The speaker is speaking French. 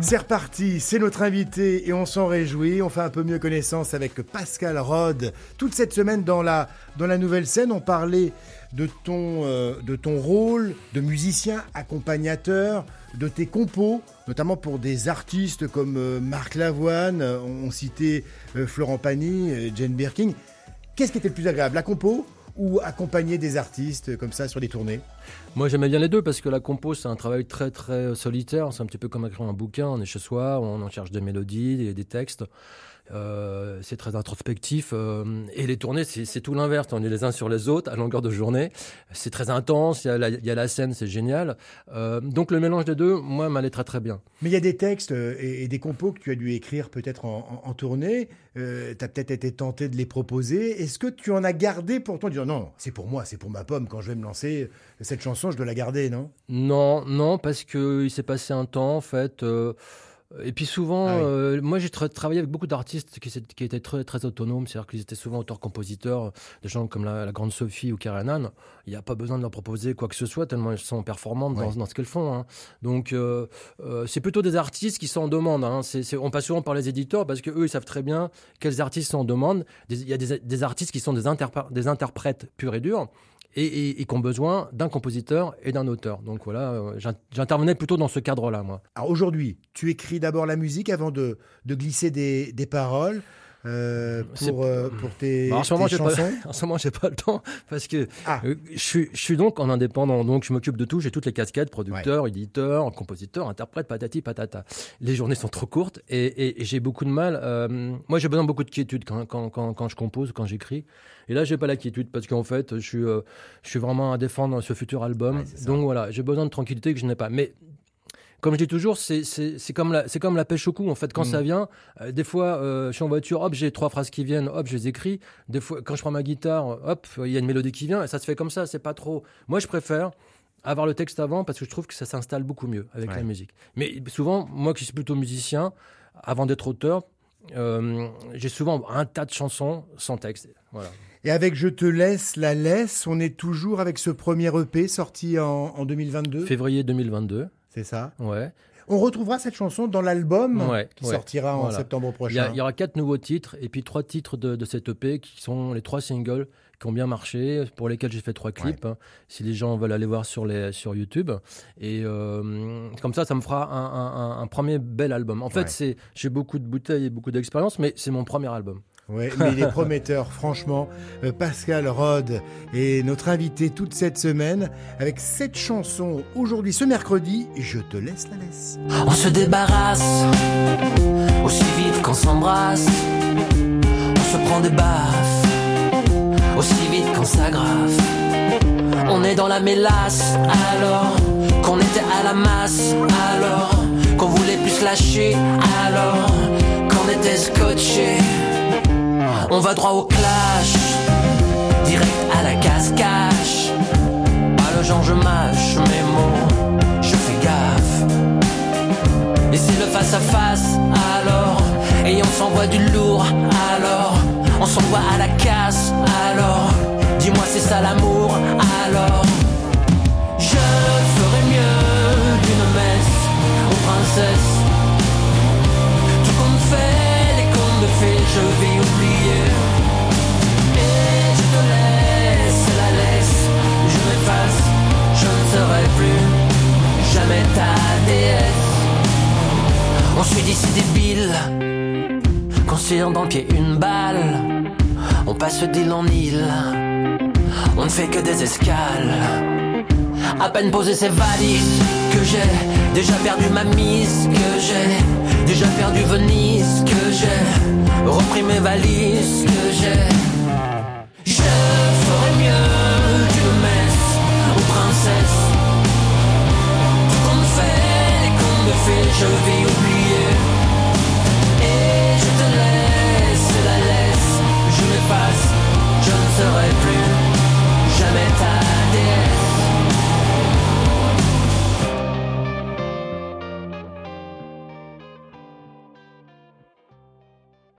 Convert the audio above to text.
C'est reparti, c'est notre invité et on s'en réjouit. On fait un peu mieux connaissance avec Pascal Rod. Toute cette semaine dans la, dans la nouvelle scène, on parlait de ton, euh, de ton rôle de musicien, accompagnateur, de tes compos, notamment pour des artistes comme euh, Marc Lavoine, euh, on citait Florent Pagny, Jane Birkin. Qu'est-ce qui était le plus agréable, la compo? Ou accompagner des artistes comme ça sur des tournées Moi j'aimais bien les deux parce que la compo c'est un travail très très solitaire, c'est un petit peu comme écrire un bouquin, on est chez soi, on en cherche des mélodies, et des textes. Euh, c'est très introspectif. Euh, et les tournées, c'est tout l'inverse. On est les uns sur les autres à longueur de journée. C'est très intense. Il y, a la, scène, c'est génial. Euh, donc le mélange des deux, moi, m'allait très très bien. Mais il y a des textes et, des compos que tu as dû écrire peut-être en, tournée. tu as peut-être été tenté de les proposer. Est-ce que tu en as gardé pour toi? Dire non, c'est pour moi, c'est pour ma pomme. Quand je vais me lancer cette chanson, je dois la garder, non? Non, non, parce qu'il s'est passé un temps, en fait. Et puis souvent, ah euh, moi j'ai travaillé avec beaucoup d'artistes qui, qui, étaient très, très autonomes, c'est-à-dire qu'ils étaient souvent auteurs-compositeurs, des gens comme la, grande Sophie ou Karen Il n'y a pas besoin de leur proposer quoi que ce soit, tellement elles sont performantes dans, ce qu'elles font. Hein. Donc euh, euh, c'est plutôt des artistes qui sont en demande. Hein. on passe souvent par les éditeurs parce qu'eux ils savent très bien quels artistes sont en demande. Il y a des, des artistes qui sont des, des interprètes purs et durs et, et, qui ont besoin d'un compositeur et d'un auteur. Donc voilà, euh, j'intervenais plutôt dans ce cadre-là, moi. Alors aujourd'hui, tu écris d'abord la musique avant de, de glisser des, des paroles. Euh, pour, euh, pour tes, bah, en ce moment, chansons pas, En ce moment, j'ai pas le temps parce que ah. euh, je, suis, je suis donc en indépendant, donc je m'occupe de tout. J'ai toutes les casquettes, producteur, éditeur, compositeur, interprète, patati patata. Les journées sont trop courtes et, et, j'ai beaucoup de mal. moi, j'ai besoin de beaucoup de quiétude quand, quand, quand, quand je compose, quand j'écris. Et là, j'ai pas la quiétude parce qu'en fait, je suis, je suis vraiment à défendre ce futur album. donc voilà, j'ai besoin de tranquillité que je n'ai pas. Mais comme je dis toujours, c'est comme, la, comme la pêche au cou. En fait, quand ça mm. vient, euh, des fois, euh, je suis en voiture, hop, j'ai trois phrases qui viennent, hop, je les écris. Des fois, quand je prends ma guitare, hop, il y a une mélodie qui vient, et ça se fait comme ça. C'est pas trop. Moi, je préfère avoir le texte avant parce que je trouve que ça s'installe beaucoup mieux avec la musique. Mais souvent, moi qui suis plutôt musicien, avant d'être auteur, euh, j'ai souvent un tas de chansons sans texte. Voilà. Et avec Je te laisse la laisse, on est toujours avec ce premier EP sorti en, en 2022 Février 2022. C'est ça Ouais. On retrouvera cette chanson dans l'album qui sortira en septembre prochain. Il y, aura quatre nouveaux titres et puis trois titres de, de cette EP qui sont les trois singles qui ont bien marché, pour lesquels j'ai fait trois clips, hein, si les gens veulent aller voir sur, les, sur YouTube. Et euh, comme ça, ça me fera un, premier bel album. En fait, j'ai beaucoup de bouteilles et beaucoup d'expérience, mais c'est mon premier album. Oui, mais il est prometteur, franchement. Euh, Pascal Rod est notre invité toute cette semaine avec cette chanson aujourd'hui, ce mercredi. Je te laisse la laisse. On se débarrasse aussi vite qu'on s'embrasse. On se prend des baffes aussi vite qu'on s'aggrave. On est dans la mélasse alors qu'on était à la masse alors qu'on voulait plus lâcher alors qu'on était scotché. On va droit au clash, direct à la cache-cache. Pas le genre je mâche mes mots, je fais gaffe. Et c'est le face à face alors, et on s'envoie du lourd alors, on s'envoie à la casse alors. Dis-moi c'est ça l'amour alors. Jamais ta déesse. On suit d'ici débile, qu'on tire dans le pied une balle. On passe d'île en île, on ne fait que des escales. À peine posé ces valises que j'ai déjà perdu ma mise, que j'ai déjà perdu Venise, que j'ai repris mes valises, que j'ai.